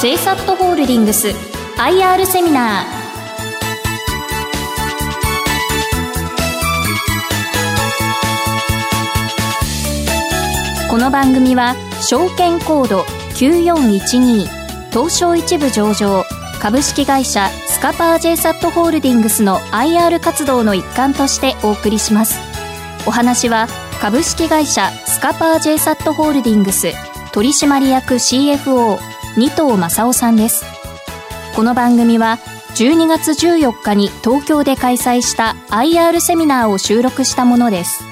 JSAT ホールディングス IR セミナー。この番組は証券コード9412東証一部上場株式会社スカパー JSAT ホールディングスの IR 活動の一環としてお送りします。お話は株式会社スカパー JSAT ホールディングス取締役 CFO 二藤正夫さんです。この番組は12月14日に東京で開催した IR セミナーを収録したものです。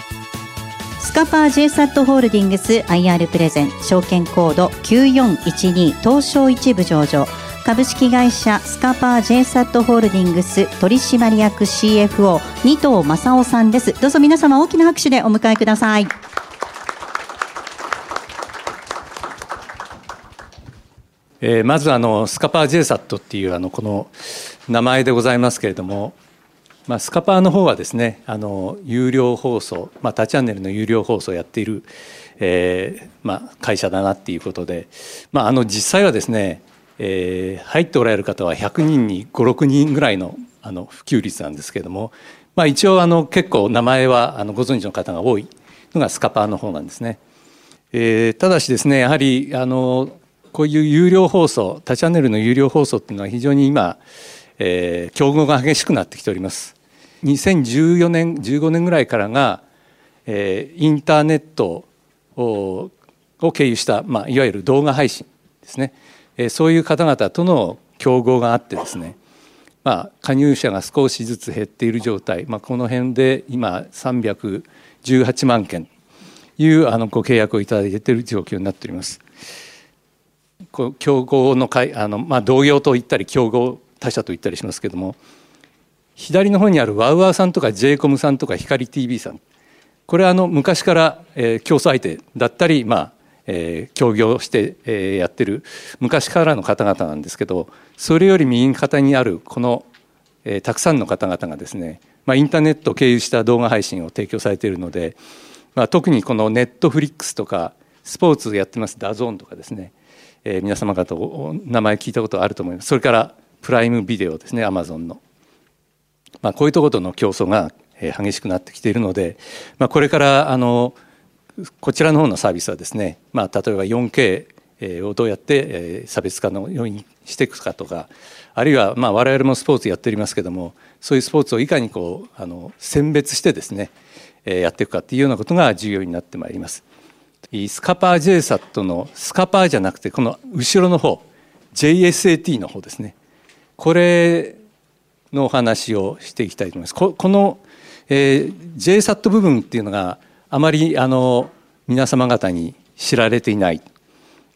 スカパー JSAT ホールディングス IR プレゼン証券コード9412東証一部上場。株式会社スカパー JSAT ホールディングス取締役 CFO 二藤正夫さんです。どうぞ皆様大きな拍手でお迎えください。えー、まずあのスカパー JSAT っていうあのこの名前でございますけれども、まあ、スカパーの方はですねあの有料放送、まあ、他チャンネルの有料放送をやっている、えーまあ、会社だなっていうことで、まあ、あの実際はですね、えー、入っておられる方は100人に56人ぐらいのあの普及率なんですけれども、まあ、一応あの結構名前はあのご存知の方が多いのがスカパーの方なんですね。えー、ただしですねやはりあのこういう有料放送他チャンネルの有料放送っていうのは非常に今、えー、競合が激しくなってきております。2014年15年ぐらいからが、えー、インターネットを経由した、まあ、いわゆる動画配信ですね、えー、そういう方々との競合があってですねまあ、加入者が少しずつ減っている状態、まあ、この辺で今318万件というあのご契約をいただいている状況になっております。競合の会あの、まあ、同様と言ったり競合他社と言ったりしますけども左の方にあるワウワウさんとか j イコムさんとか光 TV さん。これはあの昔から、えー、競争相手だったり、まあえー、協業して、えー、やってる昔からの方々なんですけどそれより右肩にあるこの、えー、たくさんの方々がですね、まあ、インターネットを経由した動画配信を提供されているので、まあ、特にこのネットフリックスとかスポーツやってます DAZN とかですね。えー、皆様方お名前聞いたことあると思いますそれからプライムビデオですねアマゾンの、まあ、こういうところとの競争が激しくなってきているので、まあ、これからあのこちらの方のサービスはですね、まあ、例えば 4K をどうやって差別化のようにしていくかとかあるいはまあ我々もスポーツやっておりますけどもそういうスポーツをいかにこうあの選別してですねやっていくかっていうようなことが重要になってまいります。スカパー JSAT のスカパーじゃなくてこの後ろの方 JSAT の方ですね。これのお話をしていきたいと思います。この、えー、JSAT 部分っていうのがあまりあの皆様方に知られていない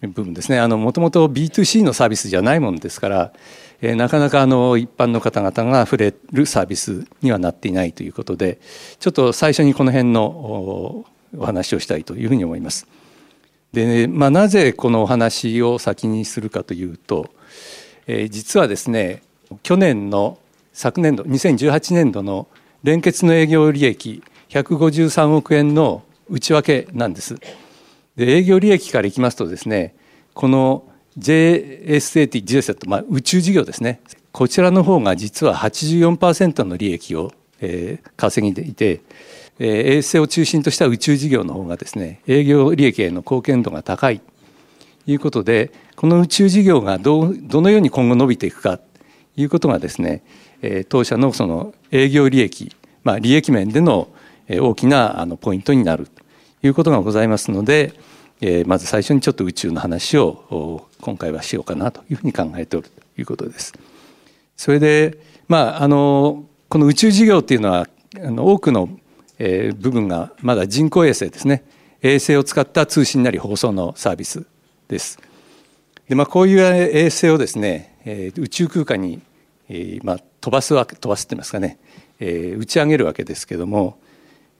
部分ですね。もともと B2C のサービスじゃないものですから、えー、なかなかあの一般の方々が触れるサービスにはなっていないということでちょっと最初にこの辺のお話をしたいというふうに思います。で、まあ、なぜこのお話を先にするかというと、えー、実はですね去年の昨年度2018年度の連結の営業利益153億円の内訳なんです。で営業利益からいきますとですねこの JSAT、JSAT、まあ、宇宙事業ですねこちらの方が実は84%の利益を、えー、稼ぎでいて衛星を中心とした宇宙事業の方がですね営業利益への貢献度が高いということでこの宇宙事業がどどのように今後伸びていくかということがですね当社のその営業利益、まあ、利益面での大きなあのポイントになるということがございますのでえまず最初にちょっと宇宙の話を今回はしようかなというふうに考えておるということです。それでまああのこの宇宙事業っていうのはあの多くのえー、部分がまだ人工衛星ですね衛星を使った通信なり放送のサービスです。でまあ、こういう衛星をですね、えー、宇宙空間に、えーまあ、飛ばすわけ飛ばすって言いますかね、えー、打ち上げるわけですけども、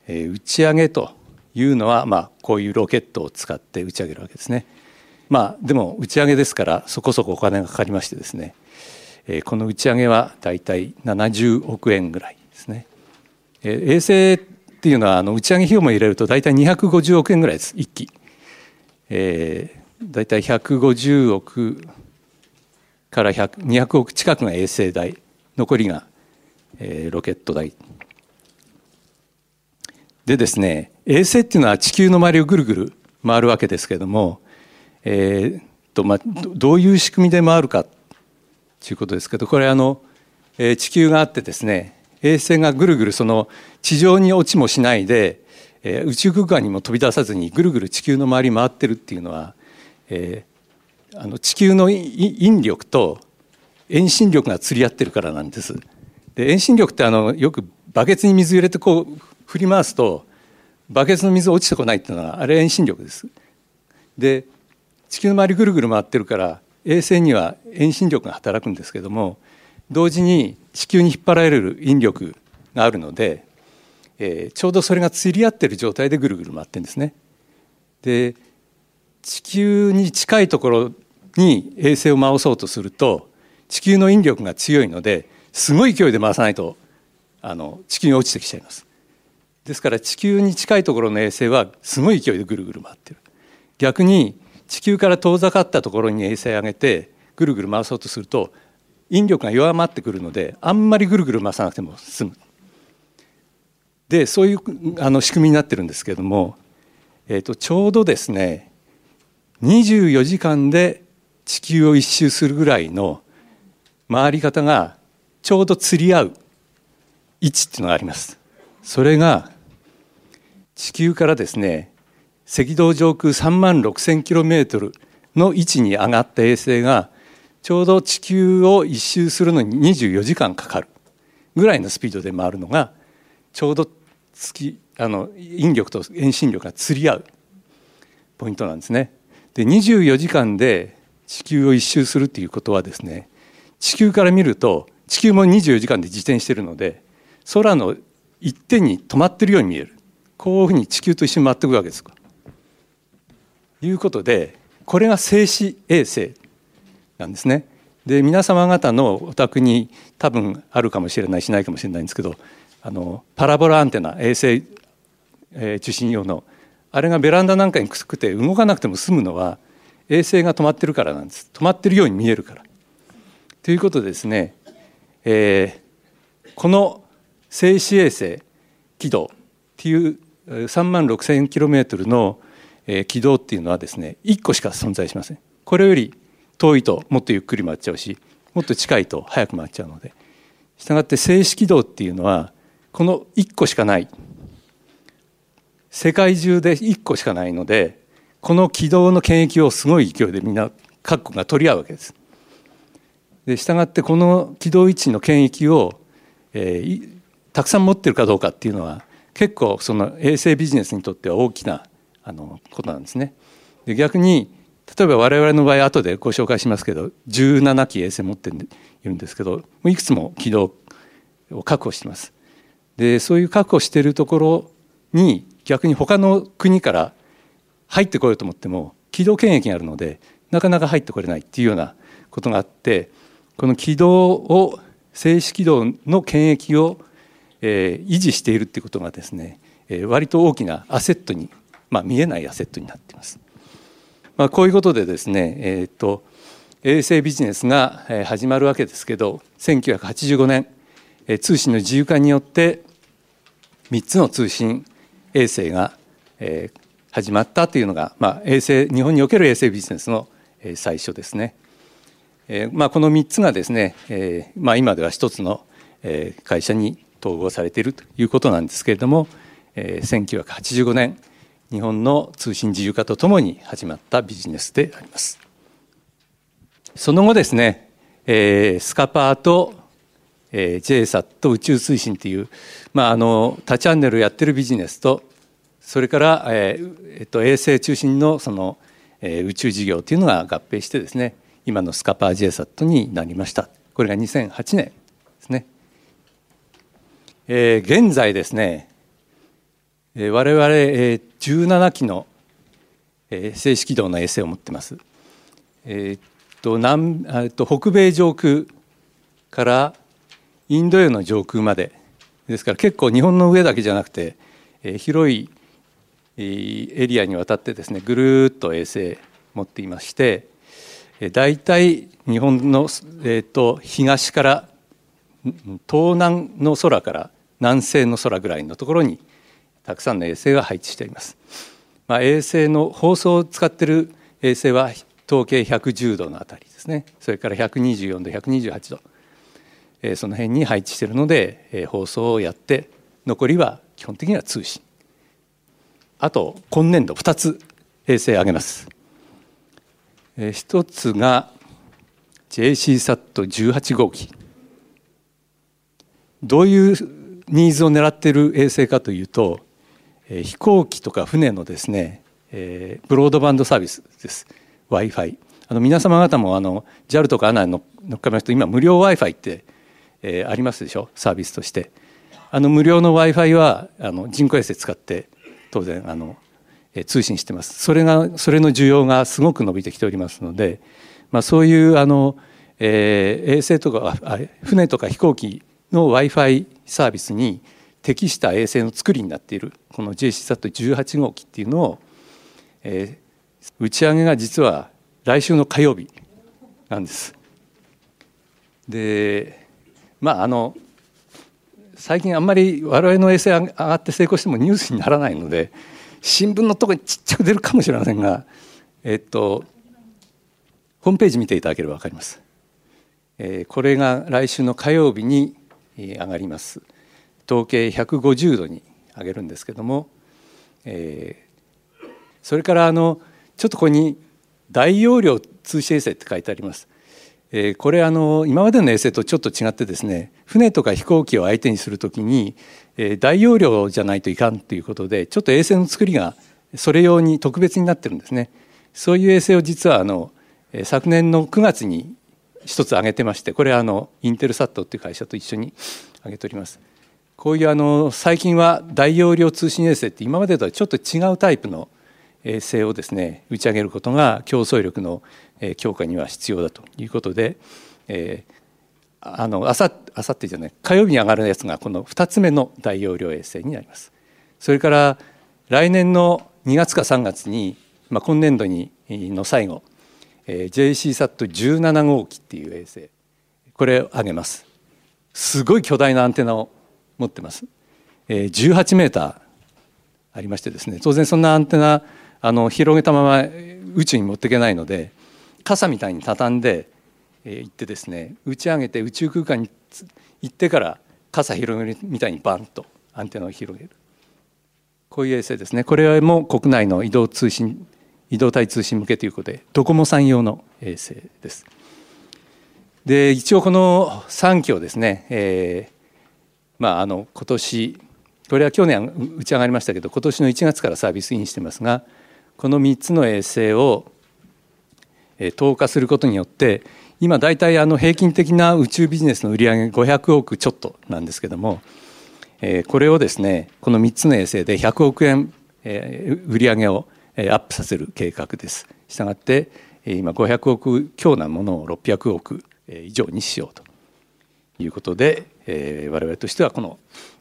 えー、打ち上げというのは、まあ、こういうロケットを使って打ち上げるわけですね。まあでも打ち上げですからそこそこお金がかかりましてですね、えー、この打ち上げはだいたい70億円ぐらいですね。えー、衛星っていうのはあの打ち上げ費用も入れると大体250億円ぐらいです1機。えー、大体150億から200億近くが衛星代残りが、えー、ロケット代でですね衛星っていうのは地球の周りをぐるぐる回るわけですけれども、えーとまあ、どういう仕組みで回るかということですけどこれあの、えー、地球があってですね衛星がぐるぐるその地上に落ちもしないで、えー、宇宙空間にも飛び出さずにぐるぐる地球の周り回ってるっていうのは、えー、あの地球の引力と遠心力が釣り合ってるからなんです。で遠心力ってあのよくバケツに水入れてこう振り回すとバケツの水落ちてこないっていうのはあれ遠心力です。で地球の周りぐるぐる回ってるから衛星には遠心力が働くんですけども同時に地球に引っ張られる引力があるので、えー、ちょうどそれが釣り合ってる状態でぐるぐる回ってるんですね。で地球に近いところに衛星を回そうとすると地球の引力が強いのですごい勢いで回さないとあの地球に落ちてきちゃいます。ですから地球に近いところの衛星はすごい勢いでぐるぐる回ってる逆に地球から遠ざかったところに衛星を上げてぐるぐる回そうとすると引力が弱まってくるのであんまりぐるぐる回さなくても済む。でそういうあの仕組みになってるんですけれども、えー、とちょうどですね24時間で地球を一周するぐらいの回り方がちょうど釣り合う位置っていうのがあります。それが地球からですね赤道上空3万6千キロメートルの位置に上がった衛星がちょうど地球を一周するのに24時間かかるぐらいのスピードで回るのがちょうど月あの引力と遠心力が釣り合うポイントなんですね。で24時間で地球を一周するっていうことはですね地球から見ると地球も24時間で自転してるので空の一点に止まってるように見えるこういうふうに地球と一緒に回ってくるわけです。ということでこれが静止衛星なんですね。で皆様方のお宅に多分あるかもしれないしないかもしれないんですけどあのパラボラアンテナ衛星、えー、受信用のあれがベランダなんかにくくて動かなくても済むのは衛星が止まってるからなんです止まってるように見えるから。ということでですね、えー、この静止衛星軌道っていう3万6千キロメートルの軌道っていうのはですね1個しか存在しませんこれより遠いともっとゆっくり回っちゃうしもっと近いと早く回っちゃうのでしたがって静止軌道っていうのはこの1個しかない世界中で1個しかないのでこの軌道の権益をすごい勢いでみんな各国が取り合うわけです。でしたがってこの軌道位置の権益を、えー、たくさん持ってるかどうかっていうのは結構その衛星ビジネスにとっては大きなあのことなんですね。で逆に例えば我々の場合後でご紹介しますけど17機衛星持っているんですけどいくつも軌道を確保してます。でそういう確保しているところに逆に他の国から入ってこようと思っても軌道権益があるのでなかなか入ってこれないっていうようなことがあってこの軌道を静止軌道の権益をえー、維持しているっていうことがですね、えー、割と大きなアセットに、まあ、見えないアセットになっていま。あ、こういうことでですね、えーと、衛星ビジネスが始まるわけですけど1985年通信の自由化によって3つの通信衛星が始まったというのが、まあ、衛星日本における衛星ビジネスの最初ですね。まあ、この3つがですね、まあ、今では一つの会社に統合されているということなんですけれども、1985年日本の通信自由化とともに始まったビジネスであります。その後ですね、えー、スカパーと、えー、JSAT 宇宙通信という、まあ、あの多チャンネルやってるビジネスとそれから、えーえっと、衛星中心のその、えー、宇宙事業というのが合併してですね今のスカパー JSAT になりましたこれが2008年ですねえー、現在ですね、我々、えー、17機の、静止軌道の衛星を持ってます。え、っと南えっと北米上空からインド洋の上空までですから結構日本の上だけじゃなくて、えー、広いエリアにわたってですねぐるっと衛星持っていまして、大体日本の、えーと、東から東南の空から南西の空ぐらいのところにたくさんの衛星が配置しています。まあ、衛星の放送を使っている衛星は統計110度のあたりですね。それから124度128度、えー、その辺に配置しているので、えー、放送をやって残りは基本的には通信。あと今年度2つ衛星上げます、えー、1つが JCSAT18 号機。どういうニーズを狙っている衛星かというと、飛行機とか船のですね、えー、ブロードバンドサービスです。w i f i あの皆様方もあの JAL とか ANA の乗っかりますと今無料 w i f i って、えー、ありますでしょ？サービスとして。あの無料の w i f i はあの人工衛星使って当然あの、えー、通信してます。それがそれの需要がすごく伸びてきておりますので、まあ、そういうあの、えー、衛星とかあ船とか飛行機の w i f i サービスに適した衛星の作りになっているこの JCSAT18 号機っていうのを、えー、打ち上げが実は来週の火曜日なんです。でまああの最近あんまり我々の衛星上がって成功してもニュースにならないので新聞のとこにちっちゃく出るかもしれませんがえっとホームページ見ていただければ分かります。えー、これが来週の火曜日に上がります。統計150度に上げるんですけども、えー、それからあのちょっとここに大容量通信衛星って書いてあります。えー、これあの今までの衛星とちょっと違ってですね船とか飛行機を相手にするときに、えー、大容量じゃないといかんということでちょっと衛星の作りがそれ用に特別になってるんですね。そういう衛星を実はあの昨年の9月に一つ挙げてましてこれはあのインテルサットっていう会社と一緒に挙げております。こういうあの最近は大容量通信衛星って今までとはちょっと違うタイプの衛星をですね打ち上げることが競争力の強化には必要だということで、えー、あのあさあさってじゃない火曜日に上がるやつがこの2つ目の大容量衛星になります。それから来年の2月か3月に、まあ、今年度にの最後、えー、JCSAT17 号機っていう衛星これを上げます。すごい巨大なアンテナを持ってます。えー、18メーターありましてですね当然そんなアンテナあの広げたまま宇宙に持っていけないので傘みたいに畳んでいってですね打ち上げて宇宙空間に行ってから傘広げるみたいにバンとアンテナを広げるこういう衛星ですねこれも国内の移動通信移動体通信向けということでドコモさん用の衛星です。で一応この3機をですね、えー、まああの今年これは去年打ち上がりましたけど今年の1月からサービスインしてますがこの3つの衛星を投下することによって今大体あの平均的な宇宙ビジネスの売り上げ500億ちょっとなんですけどもこれをですねこの3つの衛星で100億円売り上げをアップさせる計画です。したがって今500億強なものを600億以上にしようということで我々としてはこの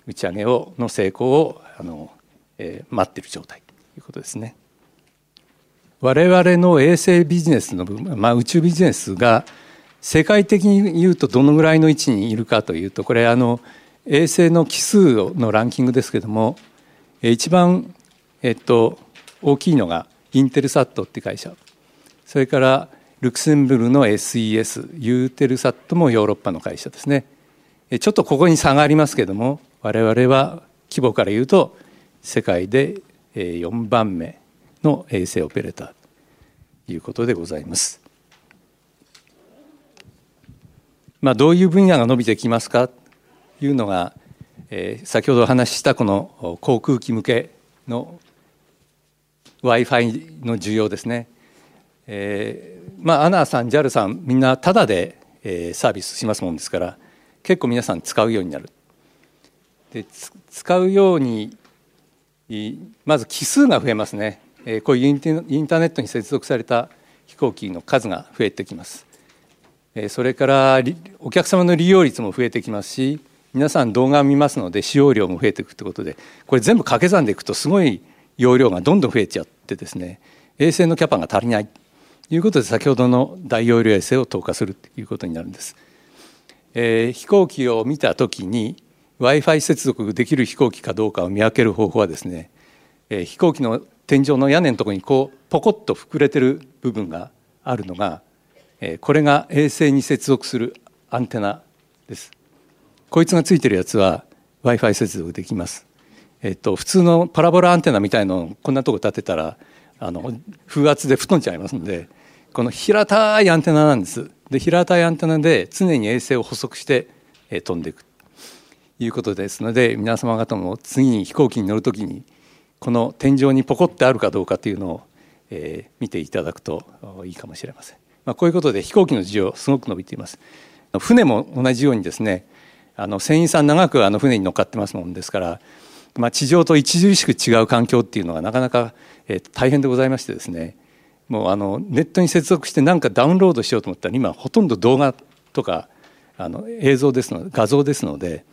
打ち上げをの成功をあの、待っている状態ということですね。我々の衛星ビジネスの部分、まあ、宇宙ビジネスが世界的に言うとどのぐらいの位置にいるかというとこれあの衛星の奇数のランキングですけども一番、えっと、大きいのがインテルサットって会社それからルクセンブルの SES ユーテルサットもヨーロッパの会社ですねちょっとここに差がありますけども我々は規模から言うと世界で4番目の衛星オペレーターということでございます。まあ、どういう分野が伸びてきますかというのが、えー、先ほどお話ししたこの航空機向けの w i f i の需要ですね。えー、まあアナさん JAL さんみんなタダで、えー、サービスしますもんですから結構皆さん使うようになる。で使うようにまず機数が増えますね。こういうインターネットに接続された飛行機の数が増えてきますそれからお客様の利用率も増えてきますし皆さん動画を見ますので使用量も増えていくということでこれ全部掛け算でいくとすごい容量がどんどん増えちゃってですね衛星のキャパが足りないいうことで先ほどの大容量衛星を投下するということになるんです。えー、飛行機を見た時に w i f i 接続できる飛行機かどうかを見分ける方法はですね、えー、飛行機の天井の屋根のところにこうポコッと膨れてる部分があるのが、えー、これが衛星に接続するアンテナです。こいつがついてるやつは w i f i 接続できます。えっと、普通のパラボラアンテナみたいのこんなとこ立てたらあの風圧で吹っ飛んじゃいますのでこの平たいアンテナなんです。で平たいアンテナで常に衛星を補足して、え飛んでいく。ということですので皆様方も次に飛行機に乗る時にこの天井にポコってあるかどうかというのを、えー、見ていただくといいかもしれません、まあ、こういうことで飛行機の需要すごく伸びています。船も同じようにですねあの船員さん長くあの船に乗っかってますもんですからまあ、地上と著しく違う環境っていうのがなかなか、えー、大変でございましてですねもうあのネットに接続して何かダウンロードしようと思ったら今ほとんど動画とかあの映像ですので画像ですので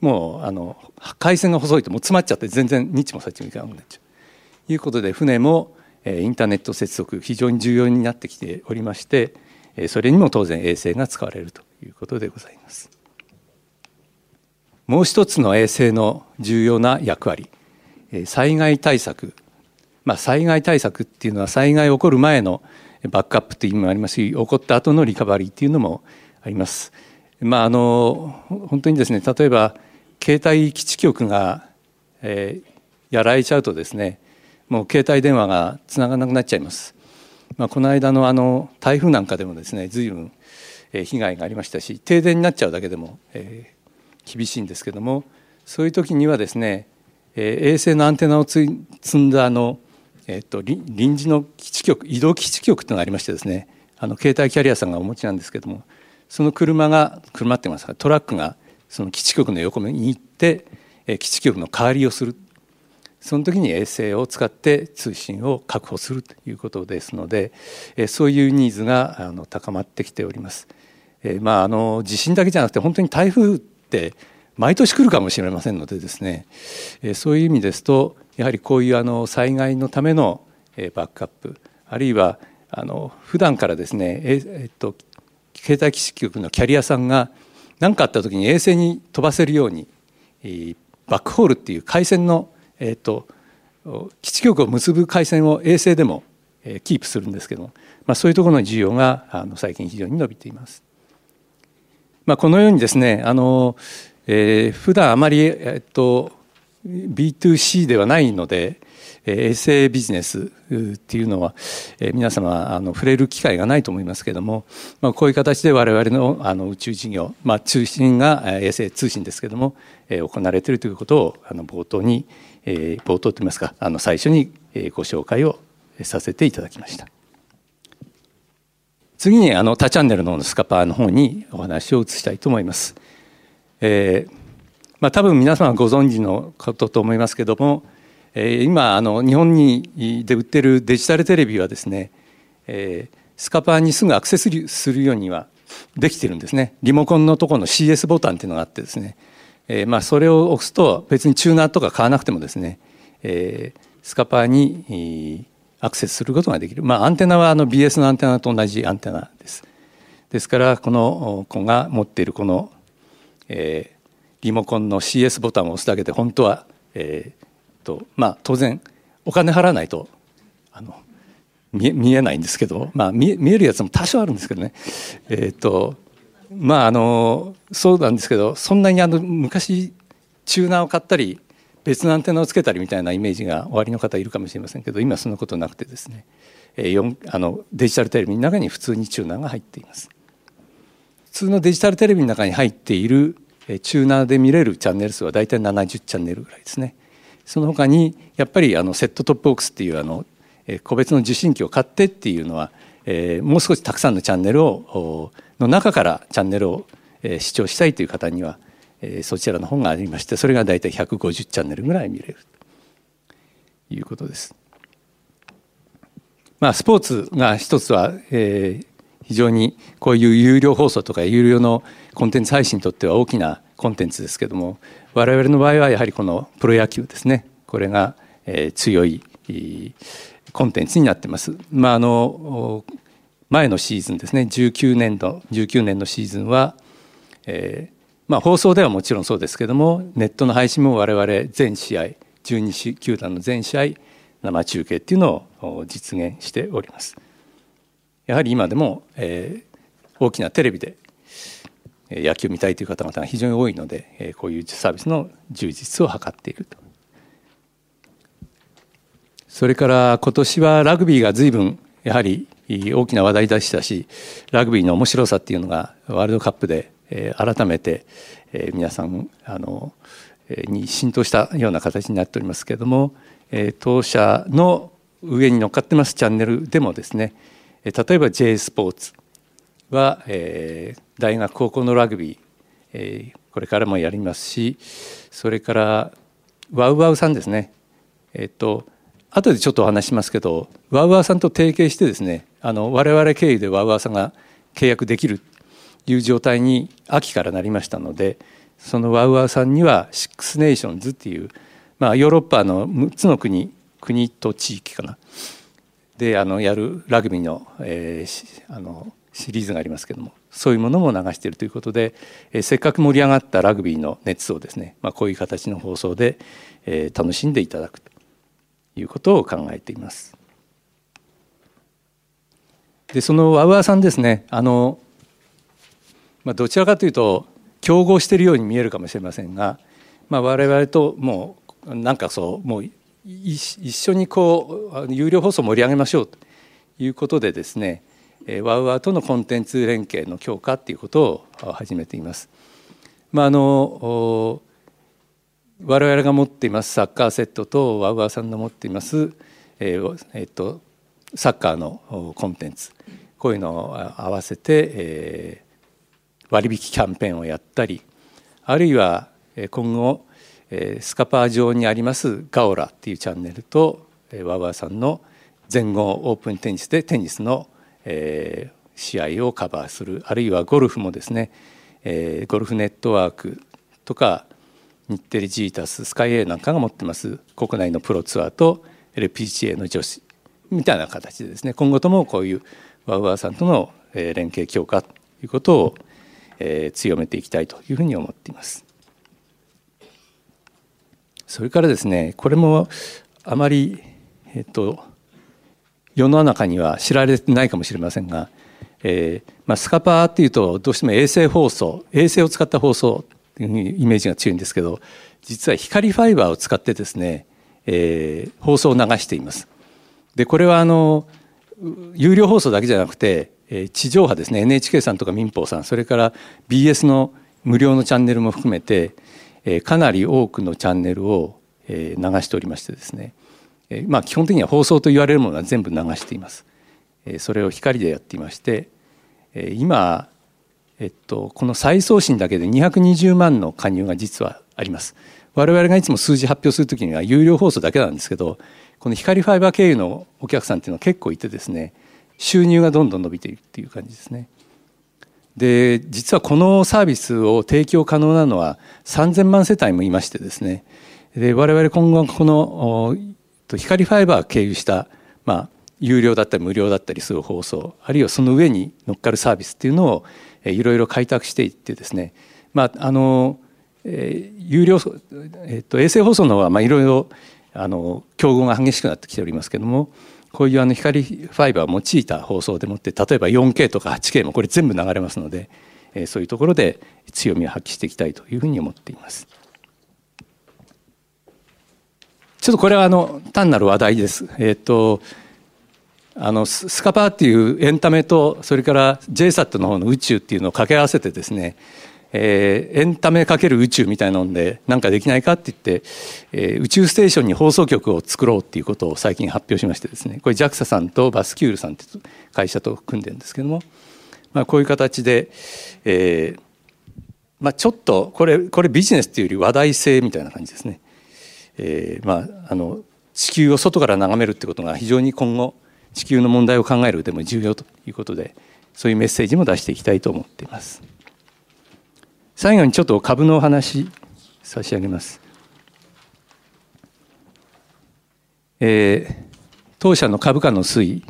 もうあの回線が細いともう詰まっちゃって全然日も先もいかなくなっちゃうということで船もインターネット接続非常に重要になってきておりましてそれにも当然衛星が使われるということでございます。もう一つの衛星の重要な役割災害対策、まあ、災害対策っていうのは災害起こる前のバックアップという意味もありますし起こった後のリカバリーっていうのもあります。まあ、あの本当にですね例えば携帯基地局が、えー、やられちゃうとですねもう携帯電話がつながなくなっちゃいます。まあ、この間のあの台風なんかでもですね随分被害がありましたし停電になっちゃうだけでも、え厳しいんですけどもそういう時にはですね、えー、衛星のアンテナを積んだあの、えーと、臨時の基地局移動基地局というのがありましてですねあの携帯キャリアさんがお持ちなんですけどもその車が車って言いますかトラックがその基地局の横に行って、えー、基地局の代わりをするその時に衛星を使って通信を確保するということですので、えー、そういうニーズがあの高まってきております。えー、まああの地震だけじゃなくて本当に台風って毎年来るかもしれませんのでですねそういう意味ですとやはりこういうあの災害のためのバックアップあるいはあの普段からですねえっと携帯基地局のキャリアさんが何かあった時に衛星に飛ばせるようにバックホールっていう回線の、えっと、基地局を結ぶ回線を衛星でもキープするんですけども、まあ、そういうところの需要があの最近非常に伸びています。まあ、このようにですねあの、えー、普段あまり、えっと、B2C ではないので、え、衛星ビジネスっていうのは、え、皆様あの触れる機会がないと思いますけども、まあ、こういう形で我々のあの宇宙事業、まあ、中心が衛星通信ですけども、え、行われているということをあの冒頭に、え、冒頭といいますかあの最初にご紹介をさせていただきました。次にあの他チャンネルのスカパーの方にお話を移したいと思います。えーまあ、多分皆様ご存知のことと思いますけども、えー、今あの日本にで売ってるデジタルテレビはですね、えー、スカパーにすぐアクセスするようにはできてるんですねリモコンのところの CS ボタンっていうのがあってですね、えー、まあそれを押すと別にチューナーとか買わなくてもですね、えー、スカパーにアクセスすることができる、まあ、アンテナはあの BS のアンテナと同じアンテナです。ですからこの子が持っているこの、えー、リモコンの CS ボタンを押すだけで本当は、えーとまあ、当然お金払わないとあの見見えないんですけど、まあ、見見えるやつも多少あるんですけどねえ、ー、とまああのそうなんですけどそんなにあの昔チューナーを買ったり別のアンテナをつけたりみたいなイメージがおありの方いるかもしれませんけど今そんなことなくてですね。あのデジタルテレビの中に普通にチューナーが入っています。普通のデジタルテレビの中に入っているチューナーで見れるチャンネル数は大体70チャンネルぐらいですね。その他にやっぱりあのセットトップボックスっていうあの個別の受信機を買ってっていうのは、えー、もう少したくさんのチャンネルをの中からチャンネルを視聴したいという方にはえそちらの本がありましてそれが大体150チャンネルぐらい見れるということです。まあ、スポーツが一つは、えー、非常にこういう有料放送とか有料のコンテンツ配信にとっては大きなコンテンツですけども我々の場合はやはりこのプロ野球ですねこれが、えー、強いコンテンツになってます。まああの前のシーズンですね19年度19年のシーズンは、えーまあ、放送ではもちろんそうですけどもネットの配信も我々全試合12球団の全試合生中継っていうのを実現しております。やはり今でも、えー、大きなテレビで野球を見たいという方々が非常に多いのでこういうサービスの充実を図っていると。それから今年はラグビーが随分やはり大きな話題でしたしラグビーの面白さっていうのがワールドカップで改めて皆さんあのに浸透したような形になっておりますけれども当社の上に乗っかってますチャンネルでもですね例えば J スポーツは、大学高校のラグビー、これからもやりますしそれからワウワウさんですね。えっ、と後でちょっとお話しますけどワウワウさんと提携してですねあの我々経由でワウワウさんが契約できるという状態に秋からなりましたのでその WOWOWさんにはシックスネーションズっていう、まあ、ヨーロッパの6つの国国と地域かなであのやるラグビーの,、えー、あのシリーズがありますけどもそういうものも流しているということで、えー、せっかく盛り上がったラグビーの熱をですね、まあ、こういう形の放送で、えー、楽しんでいただくということを考えています。でそのワウワウさんですねあの、まあ、どちらかというと競合しているように見えるかもしれませんが、まあ、我々ともうなんかそうもう一緒にこう有料放送を盛り上げましょうということでですねワウワウとのコンテンツ連携の強化っていうことを始めています。まあ、あの我々が持っていますサッカーセットとワウワウさんの持っています、えーえー、とサッカーのコンテンツこういうのを合わせて、えー、割引キャンペーンをやったりあるいは今後スカパー上にありますガオラっていうチャンネルとワウワウさんの全豪オープンテニスでテニスのえ、試合をカバーするあるいはゴルフもですね、え、ゴルフネットワークとか日テレジータススカイエーなんかが持ってます国内のプロツアーと LPGA の女子みたいな形でですね今後ともこういうワウワウさんとの連携強化ということを強めていきたいというふうに思っています。それからですねこれもあまりえっと世の中には知られてないかもしれませんが、えーまあ、スカパーっていうとどうしても衛星放送衛星を使った放送っていうイメージが強いんですけど実は光ファイバーを使ってですね、えー、放送を流しています。でこれはあの有料放送だけじゃなくて地上波ですね NHK さんとか民放さんそれから BS の無料のチャンネルも含めてかなり多くのチャンネルを流しておりましてですねえまあ、基本的には放送と言われるものは全部流しています。えそれを光でやっていまして、え今、えっと、この再送信だけで220万の加入が実はあります。我々がいつも数字発表するときには有料放送だけなんですけどこの光ファイバー経由のお客さんっていうのは結構いてですね収入がどんどん伸びているっていう感じですね。で実はこのサービスを提供可能なのは3,000万世帯もいましてですねで我々今後この光ファイバー経由した、まあ、有料だったり無料だったりする放送あるいはその上に乗っかるサービスっていうのをいろいろ開拓していってですね、まああのえー、有料、えー、と衛星放送の方はいろいろ競合が激しくなってきておりますけどもこういうあの光ファイバーを用いた放送でもって例えば 4K とか 8K もこれ全部流れますので、えー、そういうところで強みを発揮していきたいというふうに思っています。ちょっとこれはあの単なる話題です。えっ、ー、とあのスカパーっていうエンタメとそれから JSAT の方の宇宙っていうのを掛け合わせてですね、えー、エンタメかける宇宙みたいなので何かできないかって言って、えー、宇宙ステーションに放送局を作ろうっていうことを最近発表しましてですね。これ JAXA さんとバスキュールさんって会社と組んでるんですけども、まあ、こういう形で、えーまあ、ちょっとこれこれビジネスっていうより話題性みたいな感じですね。えー、まああの地球を外から眺めるってことが非常に今後地球の問題を考えるでも重要ということでそういうメッセージも出していきたいと思っています。最後にちょっと株のお話差し上げます、えー、当社の株価の推移。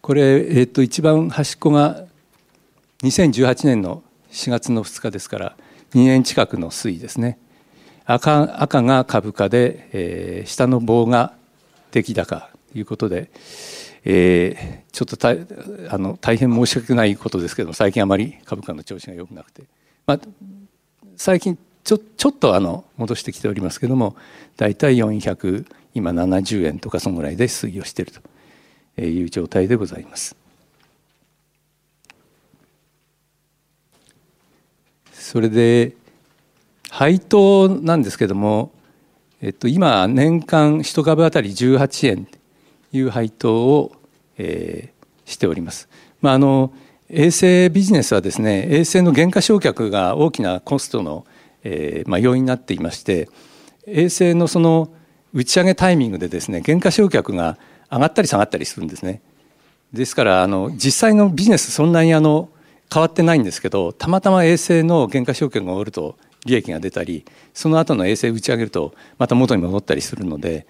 これ、えっと、一番端っこが2018年の4月の2日ですから2年近くの推移ですね。赤赤が株価で、えー、下の棒が出来高ということで、えー、ちょっとたあの大変申し訳ないことですけども最近あまり株価の調子が良くなくて、まあ、最近ちょちょっとあの戻してきておりますけども大体400今70円とかそのぐらいで推移をしているという状態でございます。それで配当なんですけども、えっと、今年間1株当たり18円という配当を、えー、しております。まあ、あの衛星ビジネスはですね衛星の減価償却が大きなコストの、えーまあ、要因になっていまして衛星のその打ち上げタイミングでですね減価償却が上がったり下がったりするんですね。ですからあの実際のビジネスそんなにあの変わってないんですけどたまたま衛星の減価償却が終わると利益が出たりその後の衛星打ち上げるとまた元に戻ったりするので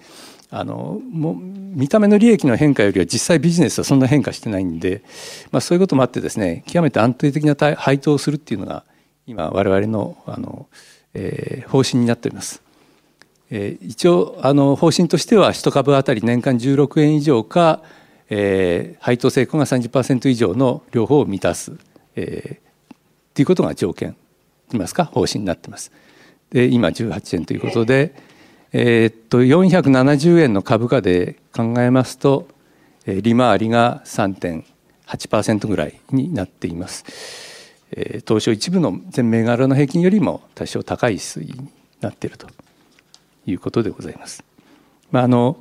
あのも見た目の利益の変化よりは実際ビジネスはそんな変化してないんで、まあ、そういうこともあってですね極めて安定的な配当をするっていうのが今我々のあの、えー、方針になっております。えー、一応あの方針としては1株当たり年間16円以上か、えー、配当成功が30%以上の両方を満たす、えー、ということが条件といますか？方針になってます。で今18円ということで、えー、っと470円の株価で考えますとえ利回りが3.8%ぐらいになっています。えー、東証一部の全銘柄の平均よりも多少高い推移になっているということでございます。まああの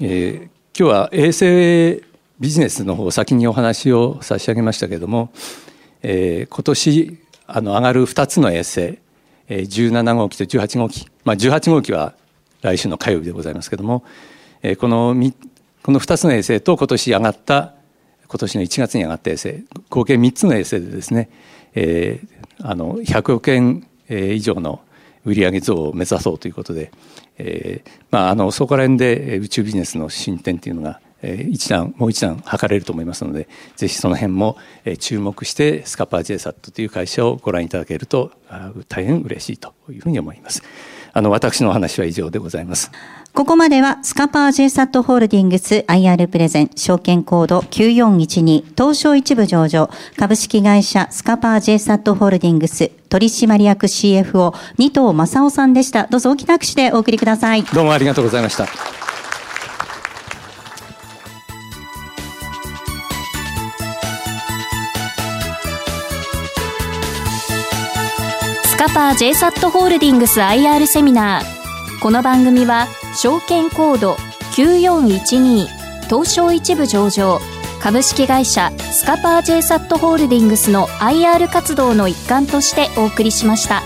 えー、今日は衛星ビジネスの方先にお話を差し上げましたけれども、えー、今年あの上がる2つの衛星17号機と18号機、まあ、18号機は来週の火曜日でございますけどもこのこの2つの衛星と今年上がった今年の1月に上がった衛星合計3つの衛星でですね、えー、あの100億円以上の売上増を目指そうということで、えーまあ、あのそこら辺で宇宙ビジネスの進展というのが一段もう一段図れると思いますのでぜひその辺も注目してスカパー JSAT という会社をご覧いただけると大変嬉しいというふうに思います。あの私のお話は以上でございます。ここまではスカパー JSAT ホールディングス IR プレゼン証券コード9412東証一部上場株式会社スカパー JSAT ホールディングス取締役 CFO 二藤正夫さんでした。どうぞ大きな拍手でお送りください。どうもありがとうございました。カパー JSAT ホールディングス IR セミナー。この番組は証券コード9412東証一部上場。株式会社スカパー JSAT ホールディングスの IR 活動の一環としてお送りしました。